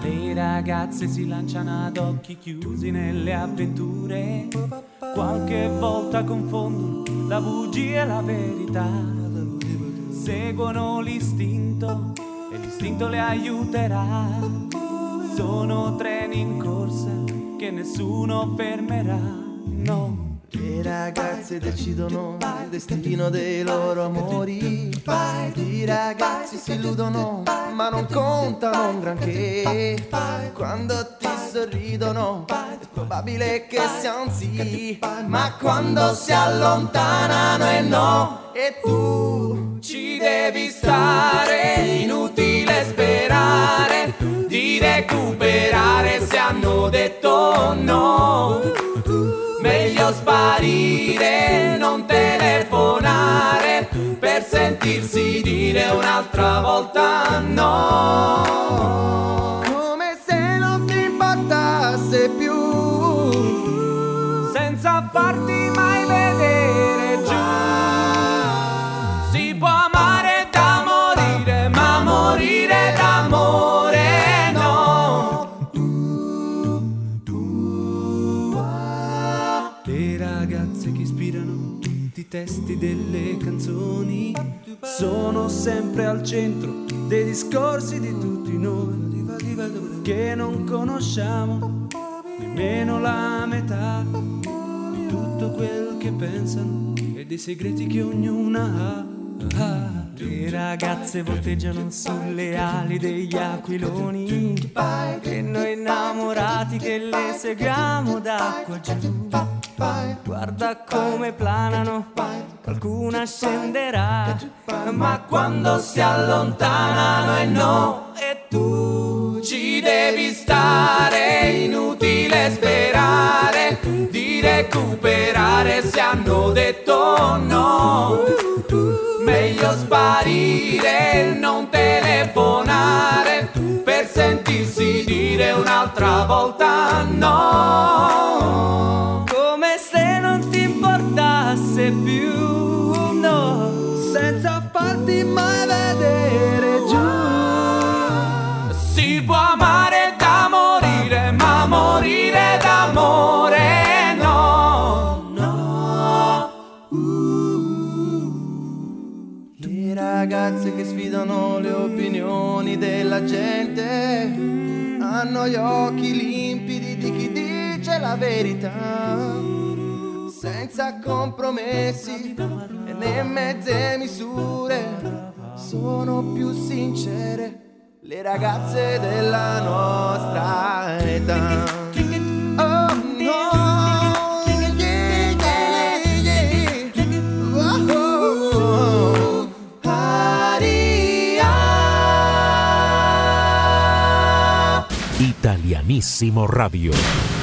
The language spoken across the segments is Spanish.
Le ragazze si lanciano ad occhi chiusi nelle avventure, qualche volta confondono la bugia e la verità, seguono l'istinto e l'istinto le aiuterà, sono treni in corsa che nessuno fermerà, no. Le ragazze decidono il destino dei loro amori. I ragazzi si illudono, ma non contano un granché. Quando ti sorridono, è probabile che siano sì. Ma quando si allontanano e no, e tu Ci devi stare, inutile sperare di recuperare se hanno detto no. Meglio sparire, non telefonare per sentirsi dire un'altra volta no. come se non ti importasse più. Senza farti mai testi delle canzoni sono sempre al centro dei discorsi di tutti noi che non conosciamo nemmeno la metà di tutto quel che pensano e dei segreti che ognuna ha. Le ragazze volteggiano sulle ali degli aquiloni e noi innamorati che le seguiamo da qua giù. Guarda come planano, qualcuna scenderà, ma quando si allontanano e no, e tu ci devi stare, inutile sperare di recuperare se hanno detto no. Meglio sparire, non telefonare. Per sentirsi dire un'altra volta no. Importasse più, no, senza farti mai vedere giù. Si può amare da morire, ma morire d'amore no, no. Le ragazze che sfidano le opinioni della gente hanno gli occhi limpidi di chi dice la verità, senza compromessi e né mezze misure, sono più sincere le ragazze della nostra età. Oh. Italianissimo Radio.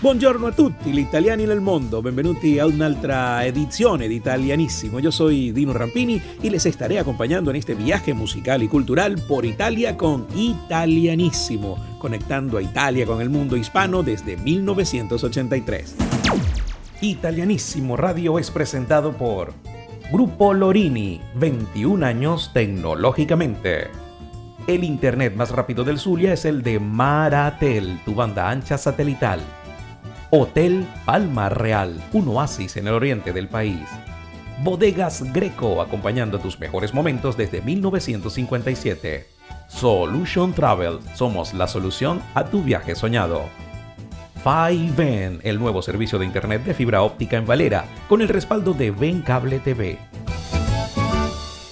Buongiorno a tutti, gli italiani nel mondo, benvenuti a un'altra edizione di Italianissimo. Yo soy Dino Rampini y les estaré acompañando en este viaje musical y cultural por Italia con Italianissimo, conectando a Italia con el mundo hispano desde 1983. Italianissimo Radio es presentado por Grupo Lorini, 21 años tecnológicamente. El internet más rápido del Zulia es el de Maratel, tu banda ancha satelital. Hotel Palma Real, un oasis en el oriente del país. Bodegas Greco, acompañando tus mejores momentos desde 1957. Solution Travel, somos la solución a tu viaje soñado. Fiven, el nuevo servicio de internet de fibra óptica en Valera, con el respaldo de Ven Cable TV.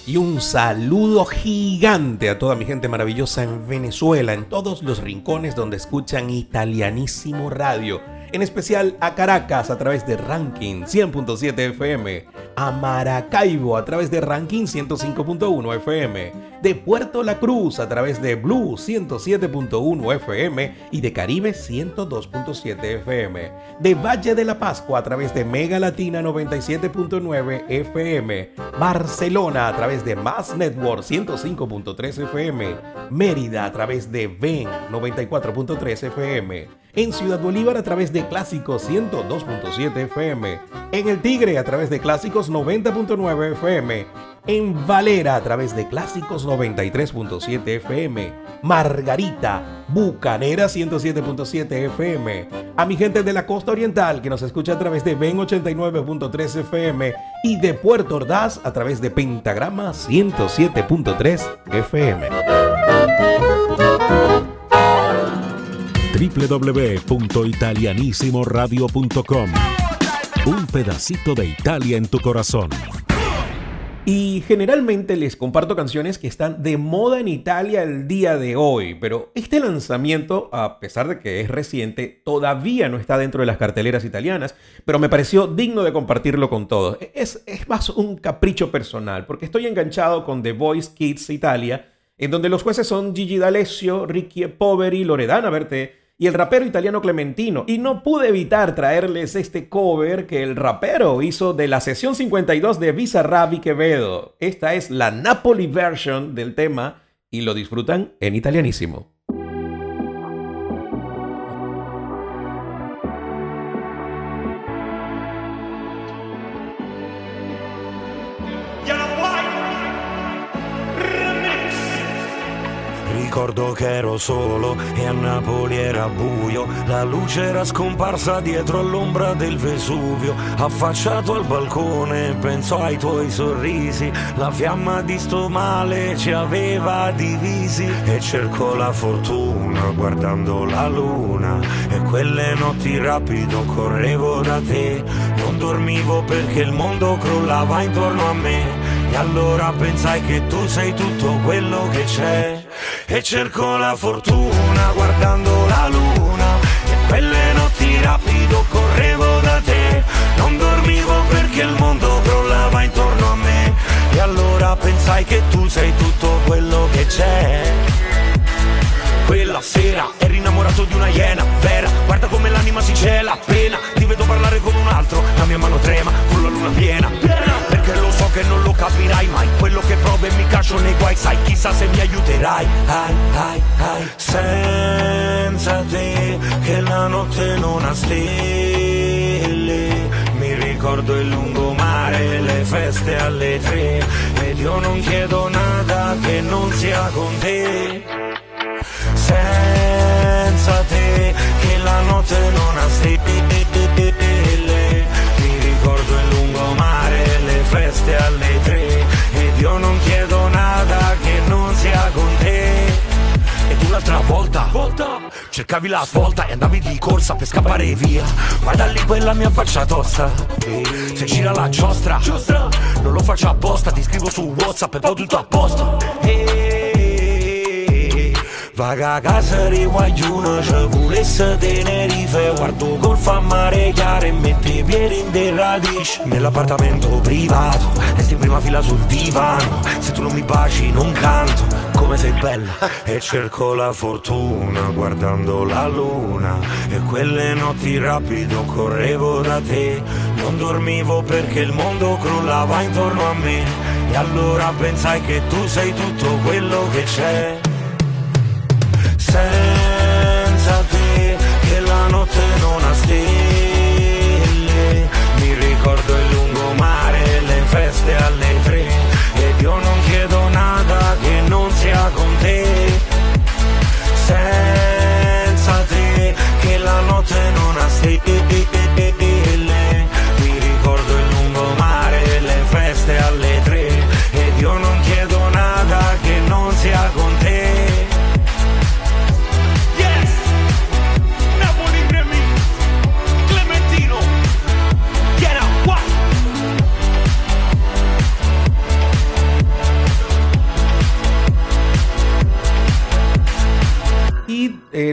Y un saludo gigante a toda mi gente maravillosa en Venezuela, en todos los rincones donde escuchan Italianísimo Radio. En especial a Caracas a través de Ranking 100.7 FM, a Maracaibo a través de Ranking 105.1 FM, de Puerto La Cruz a través de Blue 107.1 FM y de Caribe 102.7 FM, de Valle de la Pascua a través de Mega Latina 97.9 FM, Barcelona a través de Mass Network 105.3 FM, Mérida a través de Ven 94.3 FM, en Ciudad Bolívar a través de Clásicos 102.7 FM, en El Tigre a través de Clásicos 90.9 FM, en Valera a través de Clásicos 93.7 FM, Margarita, Bucanera 107.7 FM, a mi gente de la costa oriental que nos escucha a través de Ben 89.3 FM y de Puerto Ordaz a través de Pentagrama 107.3 FM www.italianissimoradio.com Un pedacito de Italia en tu corazón. Y generalmente les comparto canciones que están de moda en Italia el día de hoy, pero este lanzamiento, a pesar de que es reciente, todavía no está dentro de las carteleras italianas, pero me pareció digno de compartirlo con todos. Es, es más un capricho personal, porque estoy enganchado con The Voice Kids Italia, en donde los jueces son Gigi D'Alessio, Ricky Poveri, Loredana Berté, y el rapero italiano Clementino. Y no pude evitar traerles este cover que el rapero hizo de la sesión 52 de Visa Rabi Quevedo. Esta es la Napoli version del tema y lo disfrutan en italianísimo. Ricordo che ero solo e a Napoli era buio. La luce era scomparsa dietro all'ombra del Vesuvio. Affacciato al balcone, penso ai tuoi sorrisi. La fiamma di sto male ci aveva divisi. E cerco la fortuna guardando la luna. E quelle notti rapido correvo da te. Non dormivo perché il mondo crollava intorno a me. E allora pensai che tu sei tutto quello che c'è e cerco la fortuna guardando la luna. E quelle notti rapido correvo da te. Non dormivo perché il mondo crollava intorno a me. E allora pensai che tu sei tutto caccio nei guai sai chissà se mi aiuterai. Ai, ai, ai. senza te che la notte non ha stelle. Mi ricordo il lungomare le feste alle tre. Ed io non chiedo nada che non sia con te. Senza te che la notte non ha stelle. Mi ricordo il lungomare le feste alle tre. Ed io non chiedo l'altra volta, cercavi la svolta e andavi di corsa per scappare via. Guarda lì quella mia faccia tosta se gira la giostra, giostra non lo faccio apposta ti scrivo su whatsapp e poi tutto a posto Vaga casa di guagliuno ci volesse Tenerife Guardo golf a mare chiaro e mette i piedi in dei radici Nell'appartamento privato, resti in prima fila sul divano. Se tu non mi baci non canto, come sei bella. E cerco la fortuna guardando la luna. E quelle notti rapido correvo da te. Non dormivo perché il mondo crollava intorno a me. E allora pensai che tu sei tutto quello che c'è notte non ha stelle. Mi ricordo il lungomare le feste alle tre. Ed io non chiedo nada che non sia con te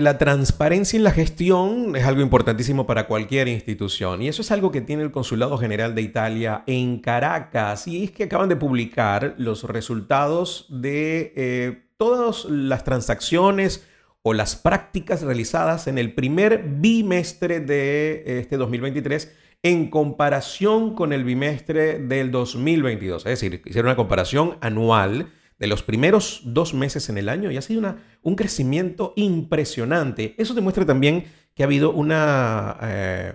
la transparencia en la gestión es algo importantísimo para cualquier institución y eso es algo que tiene el Consulado General de Italia en Caracas y es que acaban de publicar los resultados de eh, todas las transacciones o las prácticas realizadas en el primer bimestre de este 2023 en comparación con el bimestre del 2022. Es decir, hicieron una comparación anual de los primeros dos meses en el año y ha sido una, un crecimiento impresionante. Eso demuestra también que ha habido una, eh,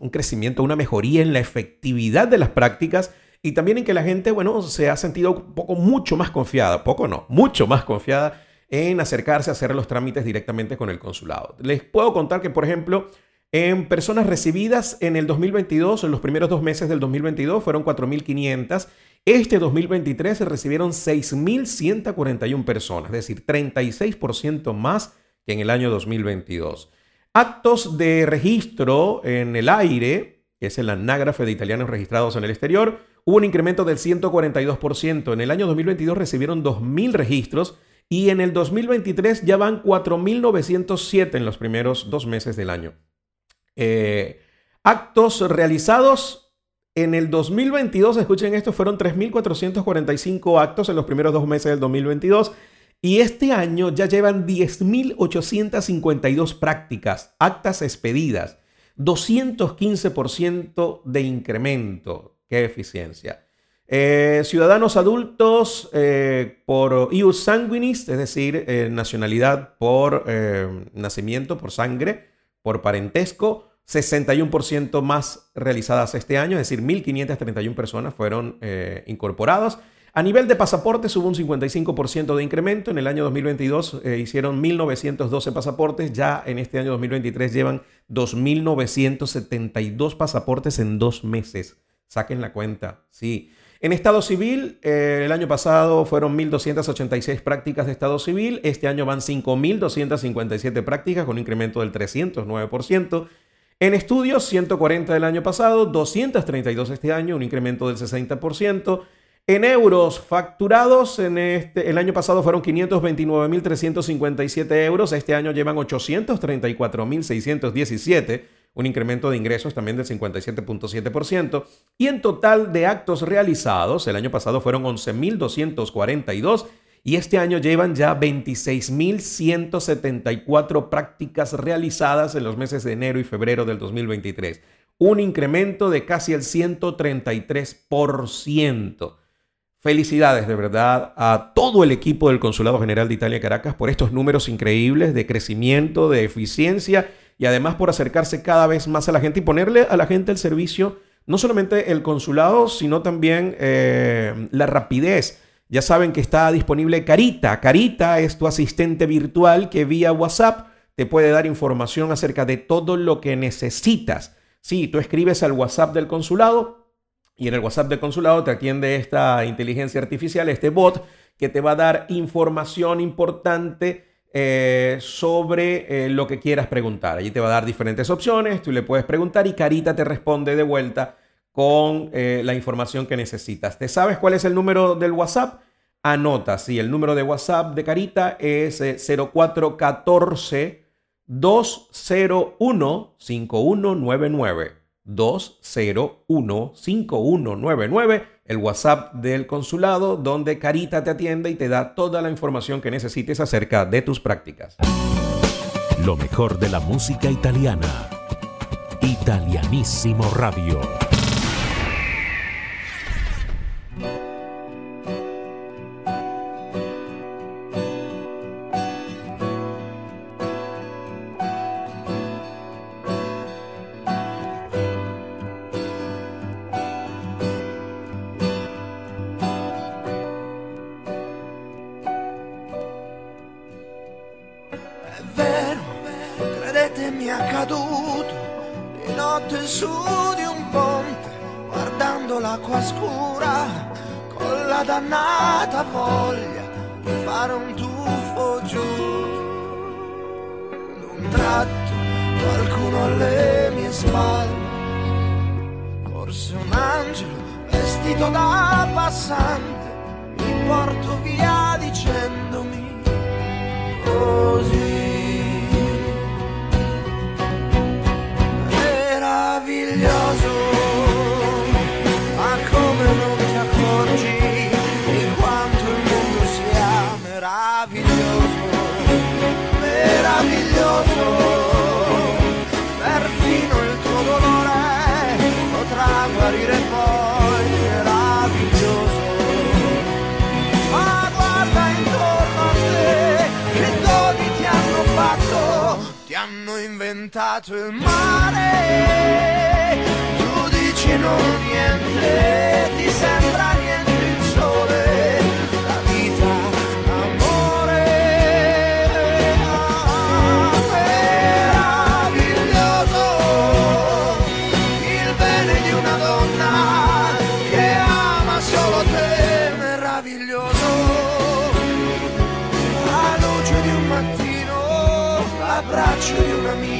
un crecimiento, una mejoría en la efectividad de las prácticas y también en que la gente, bueno, se ha sentido un poco mucho más confiada, poco no, mucho más confiada en acercarse a hacer los trámites directamente con el consulado. Les puedo contar que, por ejemplo, en personas recibidas en el 2022, en los primeros dos meses del 2022, fueron 4.500 este 2023 se recibieron 6.141 personas, es decir, 36% más que en el año 2022. Actos de registro en el aire, que es el anágrafe de italianos registrados en el exterior, hubo un incremento del 142%. En el año 2022 recibieron 2.000 registros y en el 2023 ya van 4.907 en los primeros dos meses del año. Eh, actos realizados en el 2022, escuchen esto, fueron 3.445 actos en los primeros dos meses del 2022 y este año ya llevan 10.852 prácticas, actas expedidas, 215% de incremento. ¡Qué eficiencia! Eh, ciudadanos adultos eh, por ius sanguinis, es decir, eh, nacionalidad por nacimiento, por sangre, por parentesco, 61% más realizadas este año, es decir, 1.531 personas fueron eh, incorporadas. A nivel de pasaportes hubo un 55% de incremento. En el año 2022 eh, hicieron 1.912 pasaportes. Ya en este año 2023 llevan 2.972 pasaportes en dos meses. Saquen la cuenta. Sí. En Estado Civil, eh, el año pasado fueron 1.286 prácticas de Estado Civil. Este año van 5.257 prácticas con un incremento del 309%. En estudios, 140 del año pasado, 232 este año, un incremento del 60%. En euros facturados, en este, el año pasado fueron 529.357 euros, este año llevan 834.617, un incremento de ingresos también del 57.7%. Y en total de actos realizados, el año pasado fueron 11.242 y este año llevan ya 26.174 prácticas realizadas en los meses de enero y febrero del 2023, un incremento de casi el 133%. Felicidades de verdad a todo el equipo del Consulado General de Italia Caracas por estos números increíbles de crecimiento, de eficiencia y además por acercarse cada vez más a la gente y ponerle a la gente el servicio, no solamente el consulado, sino también eh, la rapidez ya saben que está disponible Carita. Carita es tu asistente virtual que vía WhatsApp te puede dar información acerca de todo lo que necesitas. Sí, tú escribes al WhatsApp del consulado y en el WhatsApp del consulado te atiende esta inteligencia artificial, este bot, que te va a dar información importante eh, sobre eh, lo que quieras preguntar. Allí te va a dar diferentes opciones, tú le puedes preguntar y Carita te responde de vuelta con eh, la información que necesitas. ¿Te sabes cuál es el número del WhatsApp? Anota, sí, el número de WhatsApp de Carita es 0414 201 5199. 201 5199, el WhatsApp del consulado donde Carita te atiende y te da toda la información que necesites acerca de tus prácticas. Lo mejor de la música italiana. Italianísimo Radio. Inventato il mare, tu dici non niente, ti sembra niente il sole, la vita, l'amore, meraviglioso, il bene di una donna che ama solo te, meraviglioso, la luce di un mattino, l'abbraccio di un amico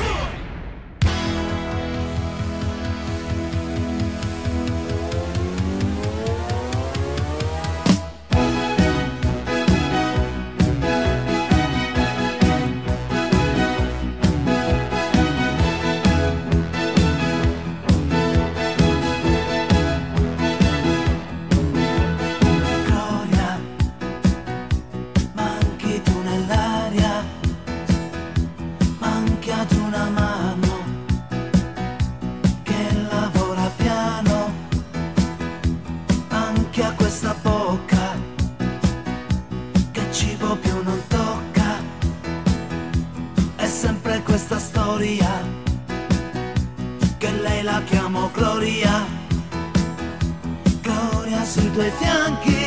lei la chiamo Gloria, Gloria sui tuoi fianchi.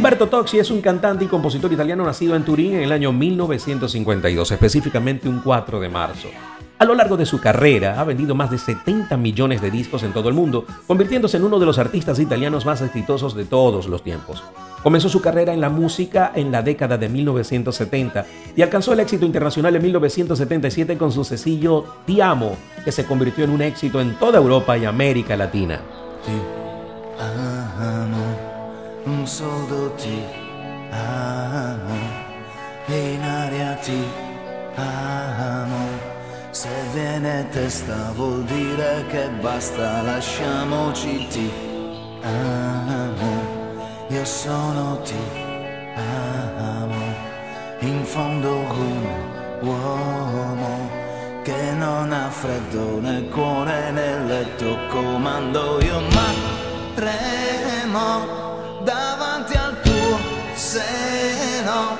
Humberto Toxi es un cantante y compositor italiano nacido en Turín en el año 1952, específicamente un 4 de marzo. A lo largo de su carrera ha vendido más de 70 millones de discos en todo el mundo, convirtiéndose en uno de los artistas italianos más exitosos de todos los tiempos. Comenzó su carrera en la música en la década de 1970 y alcanzó el éxito internacional en 1977 con su sencillo Ti Amo, que se convirtió en un éxito en toda Europa y América Latina. ti amo, un solo ti amo, in aria ti amo. Se viene testa vuol dire che basta, lasciamoci ti amo. Io sono ti amo, in fondo un uomo che non ha freddo né cuore nel letto, comando io ma tremo davanti al tuo seno,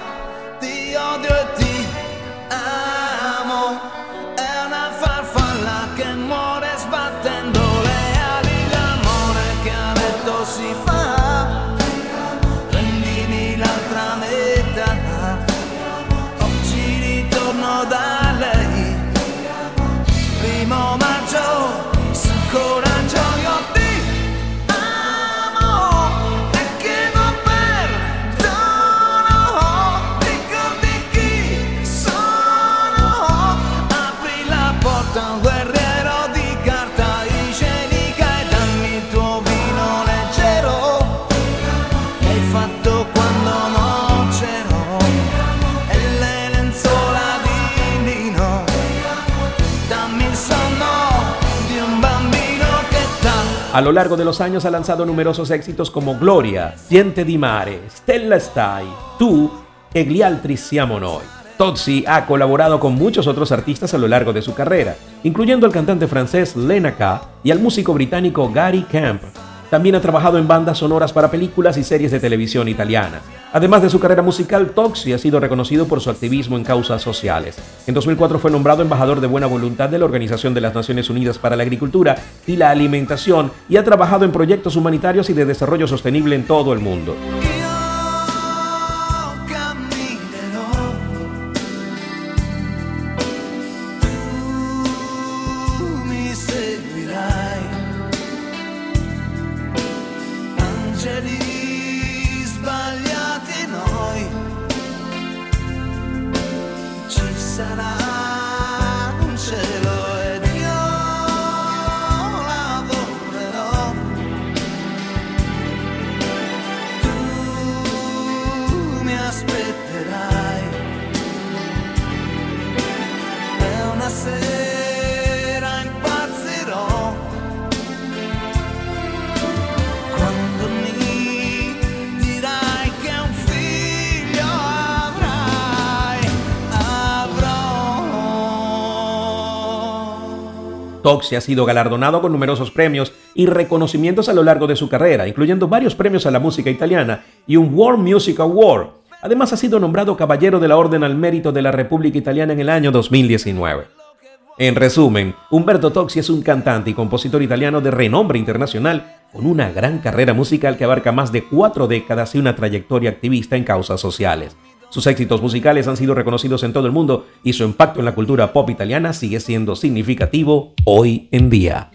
A lo largo de los años ha lanzado numerosos éxitos como Gloria, Diente di Mare, Stella Stai, Tú e Gli altri siamo noi. Tozzi ha colaborado con muchos otros artistas a lo largo de su carrera, incluyendo al cantante francés Lena K y al músico británico Gary Camp. También ha trabajado en bandas sonoras para películas y series de televisión italianas. Además de su carrera musical, Toxi ha sido reconocido por su activismo en causas sociales. En 2004 fue nombrado embajador de buena voluntad de la Organización de las Naciones Unidas para la Agricultura y la Alimentación y ha trabajado en proyectos humanitarios y de desarrollo sostenible en todo el mundo. Toxi ha sido galardonado con numerosos premios y reconocimientos a lo largo de su carrera, incluyendo varios premios a la música italiana y un World Music Award. Además ha sido nombrado Caballero de la Orden al Mérito de la República Italiana en el año 2019. En resumen, Umberto Toxi es un cantante y compositor italiano de renombre internacional con una gran carrera musical que abarca más de cuatro décadas y una trayectoria activista en causas sociales. Sus éxitos musicales han sido reconocidos en todo el mundo y su impacto en la cultura pop italiana sigue siendo significativo hoy en día.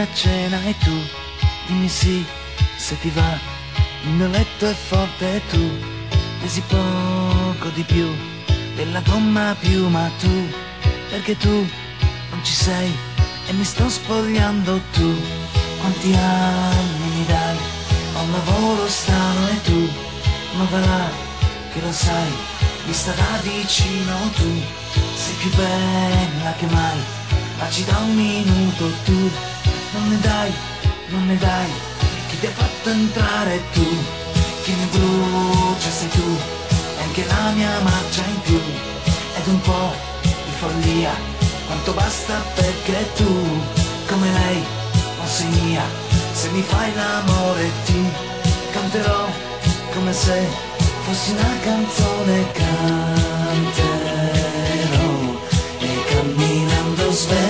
A cena e tu dimmi sì se ti va, il mio letto è forte e tu pesi poco di più della gomma più, ma tu, perché tu non ci sei e mi sto spogliando tu, quanti anni mi dai, ho un lavoro strano e tu, ma là che lo sai, mi sta da vicino tu, sei più bella che mai, ma ci dà un minuto tu, non ne dai, non ne dai, chi ti ha fatto entrare tu, chi mi brucia sei tu, e anche la mia marcia in più, ed un po' di follia, quanto basta perché tu, come lei, non sei mia, se mi fai l'amore ti canterò come se fossi una canzone canterò. E camminando sveglierò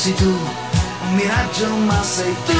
sei tu un miraggio ma sei tu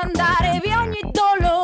Andare via ogni dolore,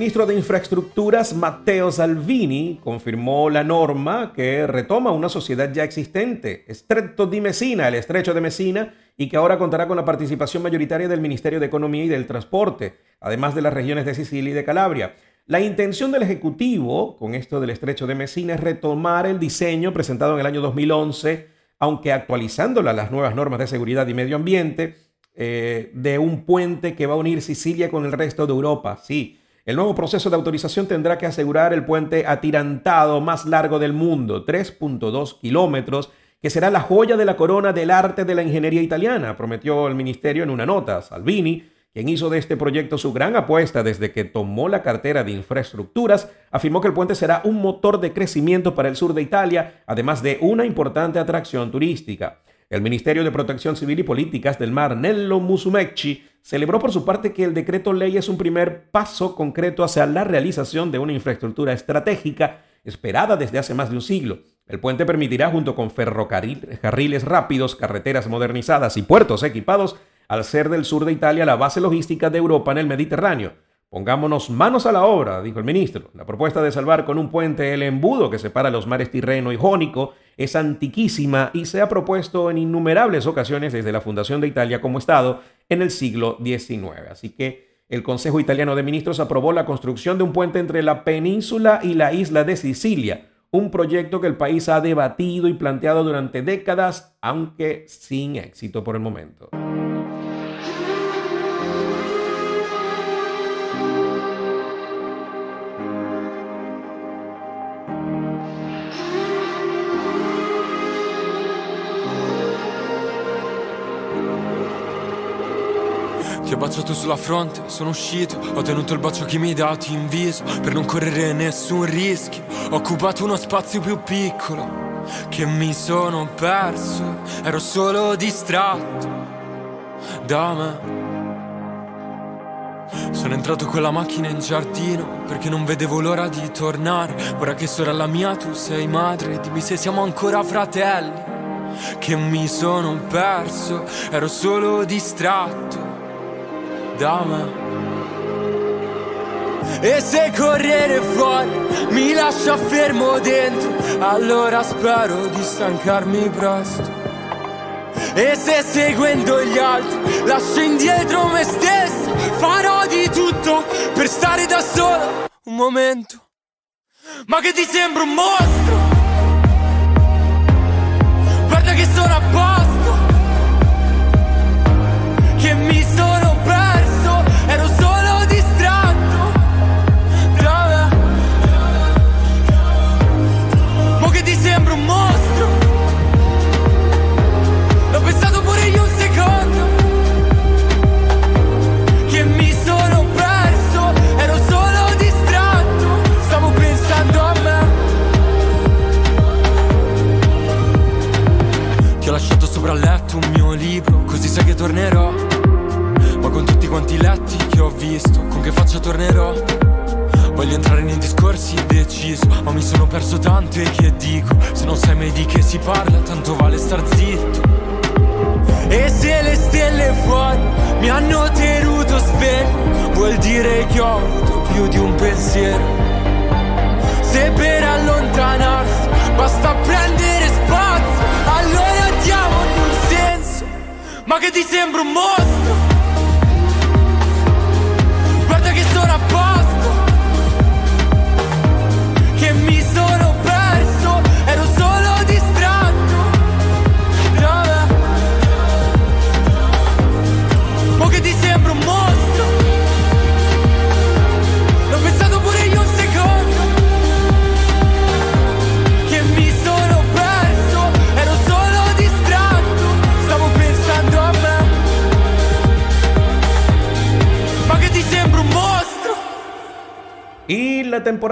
ministro de Infraestructuras, Matteo Salvini, confirmó la norma que retoma una sociedad ya existente, Estrecho de Messina, el Estrecho de Messina, y que ahora contará con la participación mayoritaria del Ministerio de Economía y del Transporte, además de las regiones de Sicilia y de Calabria. La intención del Ejecutivo con esto del Estrecho de Messina es retomar el diseño presentado en el año 2011, aunque actualizándolo a las nuevas normas de seguridad y medio ambiente, eh, de un puente que va a unir Sicilia con el resto de Europa. Sí, el nuevo proceso de autorización tendrá que asegurar el puente atirantado más largo del mundo, 3.2 kilómetros, que será la joya de la corona del arte de la ingeniería italiana, prometió el ministerio en una nota. Salvini, quien hizo de este proyecto su gran apuesta desde que tomó la cartera de infraestructuras, afirmó que el puente será un motor de crecimiento para el sur de Italia, además de una importante atracción turística. El Ministerio de Protección Civil y Políticas del Mar, Nello Musumecci, celebró por su parte que el decreto ley es un primer paso concreto hacia la realización de una infraestructura estratégica esperada desde hace más de un siglo. El puente permitirá, junto con ferrocarriles rápidos, carreteras modernizadas y puertos equipados, al ser del sur de Italia la base logística de Europa en el Mediterráneo. Pongámonos manos a la obra, dijo el ministro. La propuesta de salvar con un puente el embudo que separa los mares Tirreno y Jónico es antiquísima y se ha propuesto en innumerables ocasiones desde la fundación de Italia como Estado en el siglo XIX. Así que el Consejo Italiano de Ministros aprobó la construcción de un puente entre la península y la isla de Sicilia, un proyecto que el país ha debatido y planteado durante décadas, aunque sin éxito por el momento. Ti ho baciato sulla fronte, sono uscito Ho tenuto il bacio che mi hai dato in viso Per non correre nessun rischio Ho occupato uno spazio più piccolo Che mi sono perso Ero solo distratto Da me sono entrato con la macchina in giardino perché non vedevo l'ora di tornare. Ora che sorella mia tu sei madre, dimmi se siamo ancora fratelli. Che mi sono perso, ero solo distratto da me. E se correre fuori mi lascia fermo dentro, allora spero di stancarmi presto. E se seguendo gli altri lascio indietro me stesso, farò di tutto per stare da solo un momento. Ma che ti sembra un mostro? Guarda che sono a posto,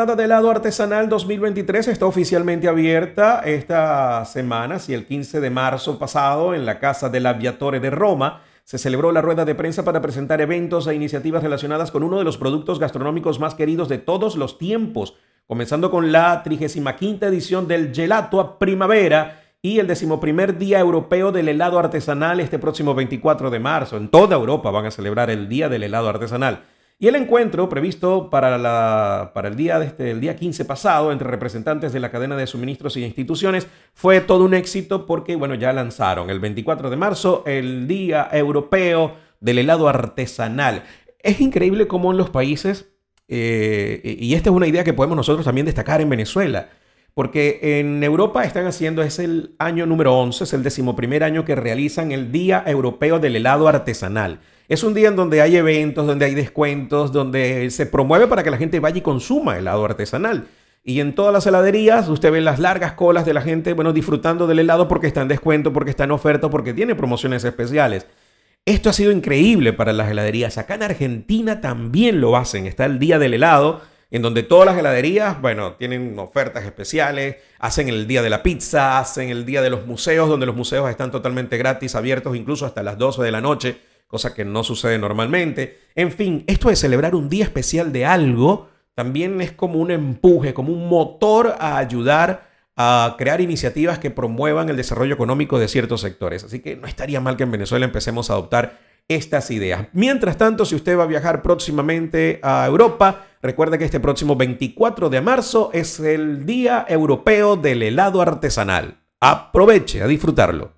temporada de helado artesanal 2023 está oficialmente abierta esta semana, si el 15 de marzo pasado, en la Casa del Aviatore de Roma, se celebró la rueda de prensa para presentar eventos e iniciativas relacionadas con uno de los productos gastronómicos más queridos de todos los tiempos, comenzando con la 35 edición del Gelato a Primavera y el decimoprimer Día Europeo del Helado Artesanal este próximo 24 de marzo. En toda Europa van a celebrar el Día del Helado Artesanal. Y el encuentro previsto para, el, día de este, el día 15 pasado entre representantes de la cadena de suministros y instituciones fue todo un éxito porque, bueno, ya lanzaron el 24 de marzo el Día Europeo del Helado Artesanal. Es increíble cómo en los países, eh, y esta es una idea que podemos nosotros también destacar en Venezuela, porque en Europa están haciendo, es el año número 11, es el decimoprimer año que realizan el Día Europeo del Helado Artesanal. Es un día en donde hay eventos, donde hay descuentos, donde se promueve para que la gente vaya y consuma helado artesanal. Y en todas las heladerías usted ve las largas colas de la gente, bueno, disfrutando del helado porque está en descuento, porque está en oferta, porque tiene promociones especiales. Esto ha sido increíble para las heladerías. Acá en Argentina también lo hacen. Está el Día del Helado, en donde todas las heladerías, bueno, tienen ofertas especiales, hacen el Día de la Pizza, hacen el Día de los Museos, donde los museos están totalmente gratis, abiertos incluso hasta las 12 de la noche cosa que no sucede normalmente. En fin, esto de celebrar un día especial de algo también es como un empuje, como un motor a ayudar a crear iniciativas que promuevan el desarrollo económico de ciertos sectores. Así que no estaría mal que en Venezuela empecemos a adoptar estas ideas. Mientras tanto, si usted va a viajar próximamente a Europa, recuerde que este próximo 24 de marzo es el Día Europeo del Helado Artesanal. Aproveche a disfrutarlo.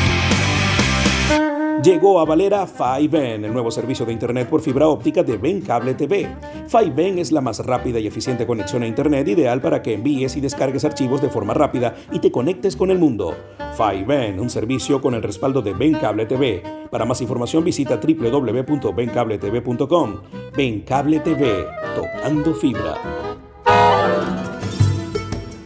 Llegó a Valera 5N, el nuevo servicio de Internet por fibra óptica de Ben Cable TV. 5N es la más rápida y eficiente conexión a Internet ideal para que envíes y descargues archivos de forma rápida y te conectes con el mundo. 5N, un servicio con el respaldo de Ben Cable TV. Para más información visita www.bencabletv.com. Ben Cable TV, tocando fibra.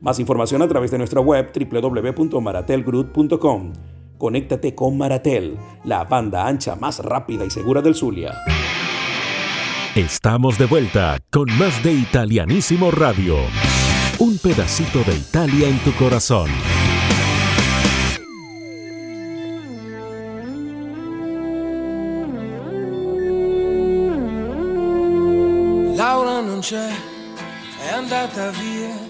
Más información a través de nuestra web www.maratelgroup.com. Conéctate con Maratel, la banda ancha más rápida y segura del Zulia. Estamos de vuelta con más de Italianísimo Radio. Un pedacito de Italia en tu corazón. Laura non c'è, è andata via.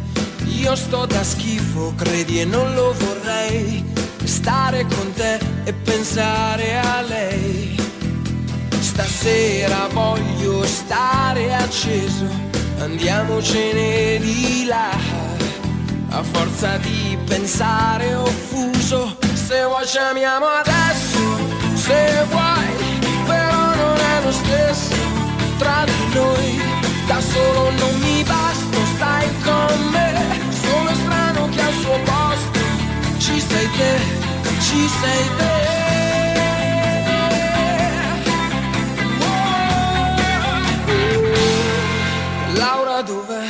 Io sto da schifo, credi e non lo vorrei. Stare con te e pensare a lei. Stasera voglio stare acceso, andiamocene di là. A forza di pensare ho fuso, se vuoi chiamiamo adesso, se vuoi, però non è lo stesso tra di noi. Da solo non mi basta, stai con me. Sei te, ci sei te. Oh. Laura dov'è?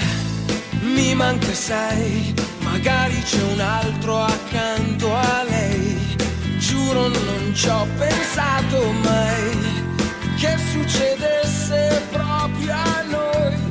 Mi manca sei, magari c'è un altro accanto a lei. Giuro non ci ho pensato mai che succedesse proprio a noi.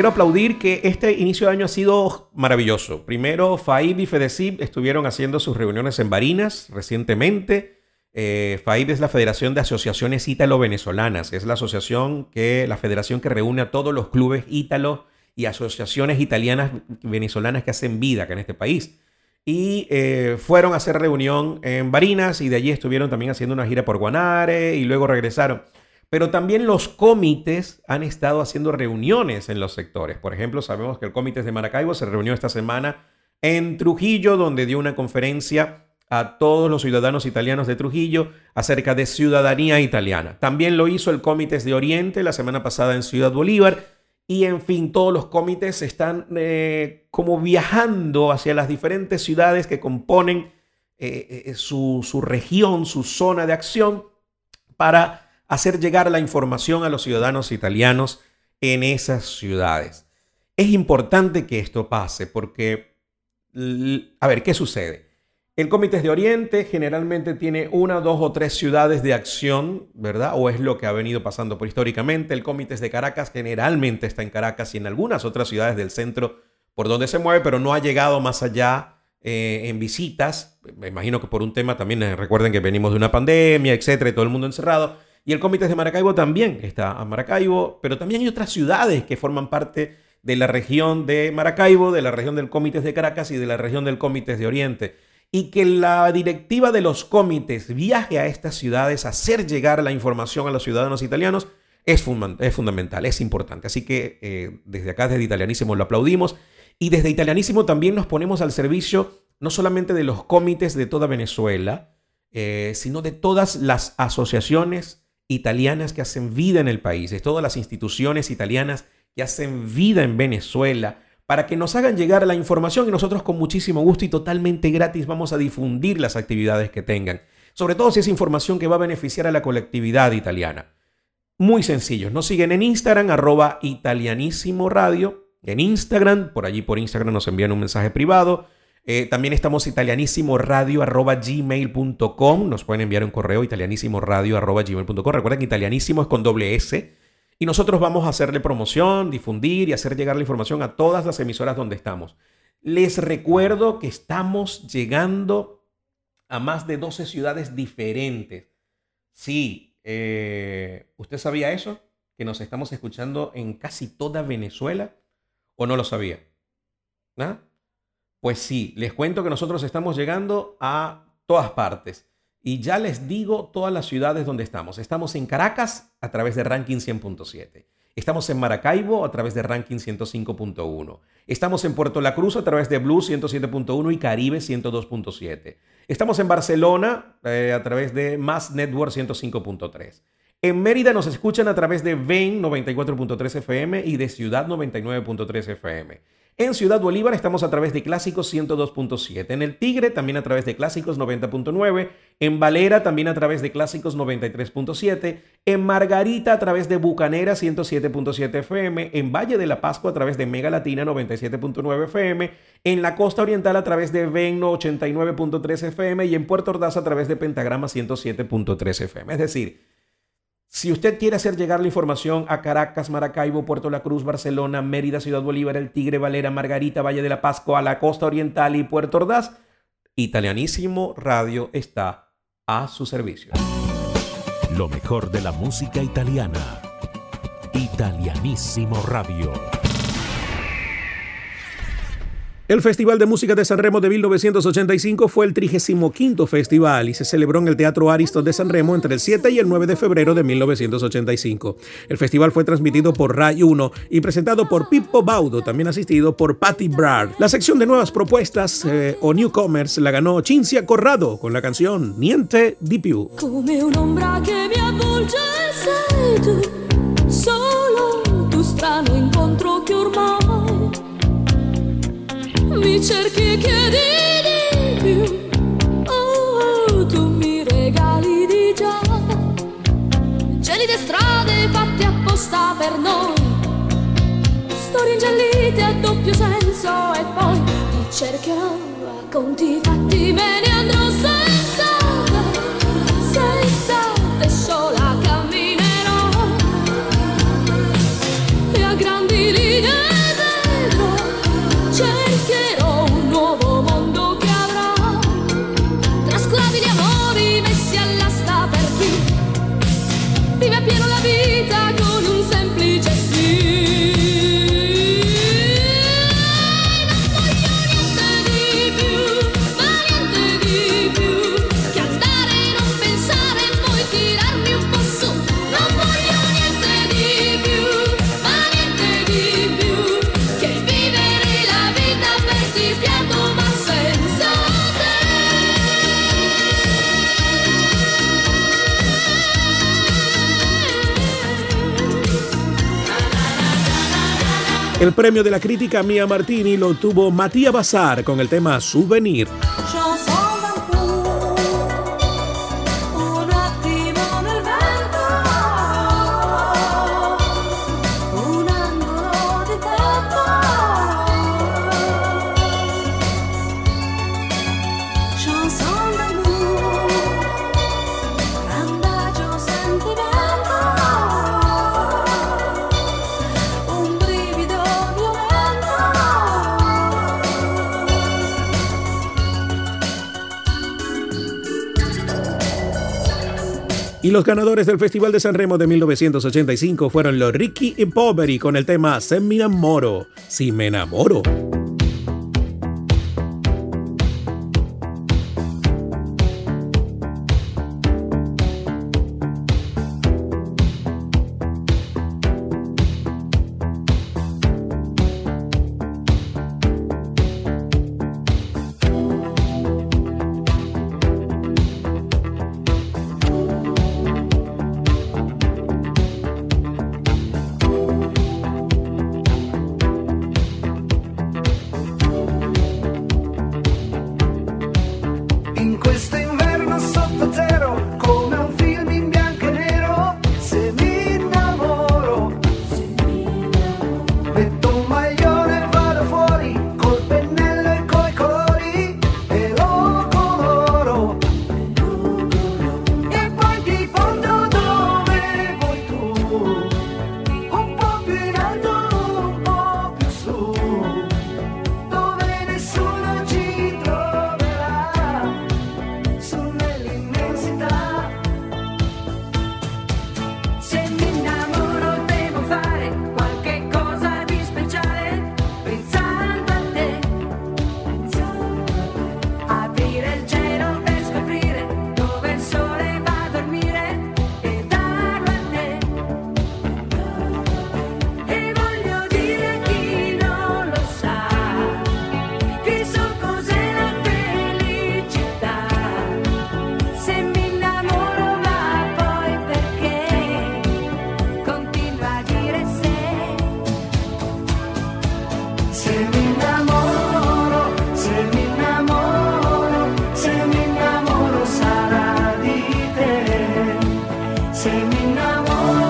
Quiero aplaudir que este inicio de año ha sido maravilloso. Primero, FAIB y FEDECIP estuvieron haciendo sus reuniones en Barinas recientemente. Eh, FAIB es la Federación de Asociaciones Ítalo-Venezolanas. Es la asociación que, la federación que reúne a todos los clubes ítalo y asociaciones italianas venezolanas que hacen vida acá en este país. Y eh, fueron a hacer reunión en Barinas y de allí estuvieron también haciendo una gira por Guanare y luego regresaron. Pero también los comités han estado haciendo reuniones en los sectores. Por ejemplo, sabemos que el comité de Maracaibo se reunió esta semana en Trujillo, donde dio una conferencia a todos los ciudadanos italianos de Trujillo acerca de ciudadanía italiana. También lo hizo el Comité de Oriente la semana pasada en Ciudad Bolívar. Y en fin, todos los comités están eh, como viajando hacia las diferentes ciudades que componen eh, eh, su región, su zona de acción, para hacer llegar la información a los ciudadanos italianos en esas ciudades. Es importante que esto pase porque, a ver, ¿qué sucede? El Comité de Oriente generalmente tiene una, dos o tres ciudades de acción, ¿verdad? O es lo que ha venido pasando por históricamente. El Comité de Caracas generalmente está en Caracas y en algunas otras ciudades del centro por donde se mueve, pero no ha llegado más allá eh, en visitas. Me imagino que por un tema también, eh, recuerden que venimos de una pandemia, etcétera, y todo el mundo encerrado. Y el Comité de Maracaibo también está a Maracaibo, pero también hay otras ciudades que forman parte de la región de Maracaibo, de la región del Comité de Caracas y de la región del Comité de Oriente. Y que la directiva de los comités viaje a estas ciudades a hacer llegar la información a los ciudadanos italianos es, funda- es fundamental, es importante. Así que eh, desde acá, desde Italianísimo, lo aplaudimos. Y desde Italianísimo también nos ponemos al servicio no solamente de los comités de toda Venezuela, eh, sino de todas las asociaciones italianas que hacen vida en el país, de todas las instituciones italianas que hacen vida en Venezuela, para que nos hagan llegar la información y nosotros con muchísimo gusto y totalmente gratis vamos a difundir las actividades que tengan. Sobre todo si es información que va a beneficiar a la colectividad italiana. Muy sencillo, nos siguen en Instagram, arroba italianísimo radio. En Instagram, por allí por Instagram nos envían un mensaje privado. Eh, también estamos italianísimo radio arroba gmail.com. Nos pueden enviar un correo italianísimo radio arroba gmail.com. Recuerden que italianísimo es con doble S. Y nosotros vamos a hacerle promoción, difundir y hacer llegar la información a todas las emisoras donde estamos. Les recuerdo que estamos llegando a más de 12 ciudades diferentes. Sí, eh, ¿usted sabía eso? Que nos estamos escuchando en casi toda Venezuela. ¿O no lo sabía? ¿Ah? Pues sí, les cuento que nosotros estamos llegando a todas partes. Y ya les digo todas las ciudades donde estamos. Estamos en Caracas a través de Ranking 100.7. Estamos en Maracaibo a través de Ranking 105.1. Estamos en Puerto La Cruz a través de Blue 107.1 y Caribe 102.7. Estamos en Barcelona eh, a través de Mass Network 105.3. En Mérida nos escuchan a través de Ven 94.3 FM y de Ciudad 99.3 FM. En Ciudad Bolívar estamos a través de Clásicos 102.7. En El Tigre también a través de Clásicos 90.9. En Valera también a través de Clásicos 93.7. En Margarita a través de Bucanera 107.7 FM. En Valle de la Pascua a través de Mega Latina 97.9 FM. En la Costa Oriental a través de Venno 89.3 FM. Y en Puerto Ordaz a través de Pentagrama 107.3 FM. Es decir, si usted quiere hacer llegar la información a Caracas, Maracaibo, Puerto La Cruz, Barcelona, Mérida, Ciudad Bolívar, El Tigre, Valera, Margarita, Valle de la Pascua, la costa oriental y Puerto Ordaz, Italianísimo Radio está a su servicio. Lo mejor de la música italiana. Italianísimo Radio. El Festival de Música de San Remo de 1985 fue el 35 festival y se celebró en el Teatro Ariston de San Remo entre el 7 y el 9 de febrero de 1985. El festival fue transmitido por Rai 1 y presentado por Pippo Baudo, también asistido por Patty Brard. La sección de nuevas propuestas eh, o newcomers la ganó Cinzia Corrado con la canción Niente di più. Come un'ombra che mi avvolge sei tu, solo tu strano incontro che ormai mi cerchi e chiedi di più. Oh, tu mi regali di già. Gelide strade fatte apposta per noi. Storie ingellite a doppio senso e poi ti cercherò a conti fatti me ne andrò senza El premio de la crítica Mia Martini lo obtuvo Matías Bazar con el tema Souvenir. Y los ganadores del Festival de San Remo de 1985 fueron los Ricky y Poveri con el tema Se me enamoro, si me enamoro. Oh.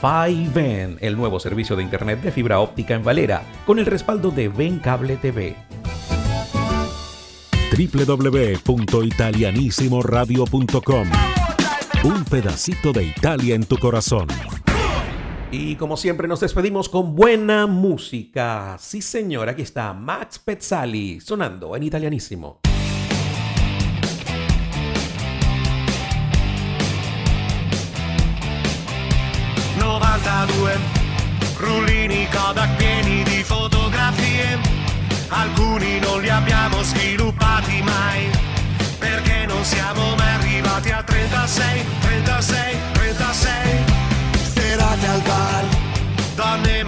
Ven, el nuevo servicio de internet de fibra óptica en Valera, con el respaldo de Ven Cable TV. www.italianissimoradio.com Un pedacito de Italia en tu corazón. Y como siempre nos despedimos con buena música. Sí señor, aquí está Max Pezzali sonando en italianísimo. Rullini Kodak pieni di fotografie, alcuni non li abbiamo sviluppati mai, perché non siamo mai arrivati a 36, 36, 36. Serate al bar, donne,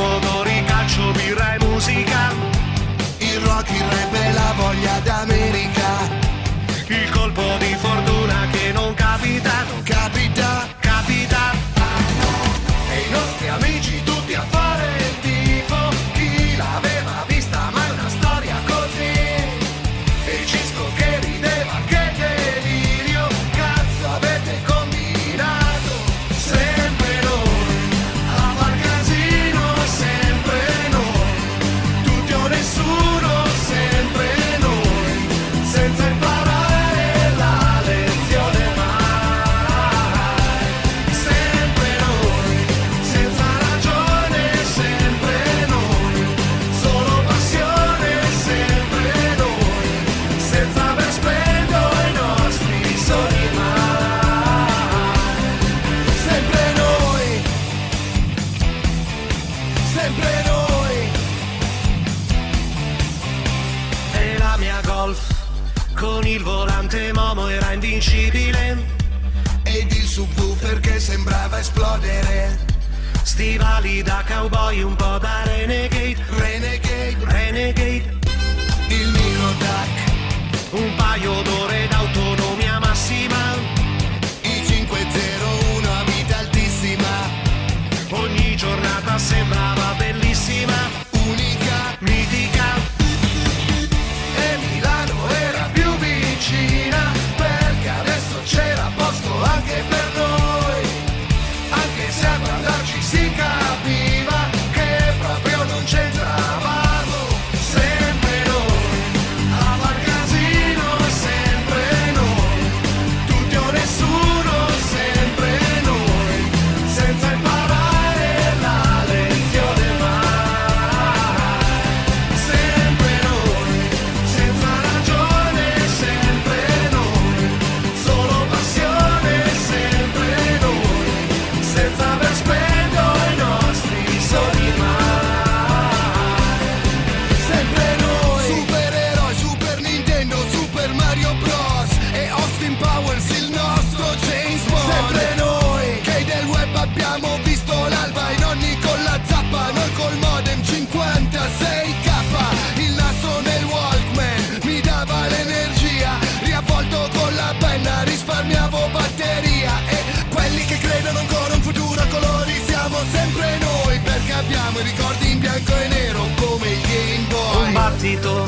bianco e nero come i Game Boy. Un battito,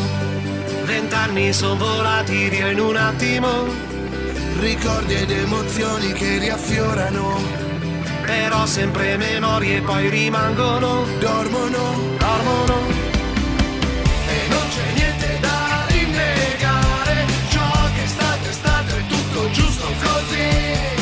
vent'anni sono volati via in un attimo. Ricordi ed emozioni che riaffiorano. Però sempre memorie poi rimangono. Dormono, dormono. E non c'è niente da rinnegare. Ciò che è stato è stato è tutto giusto così.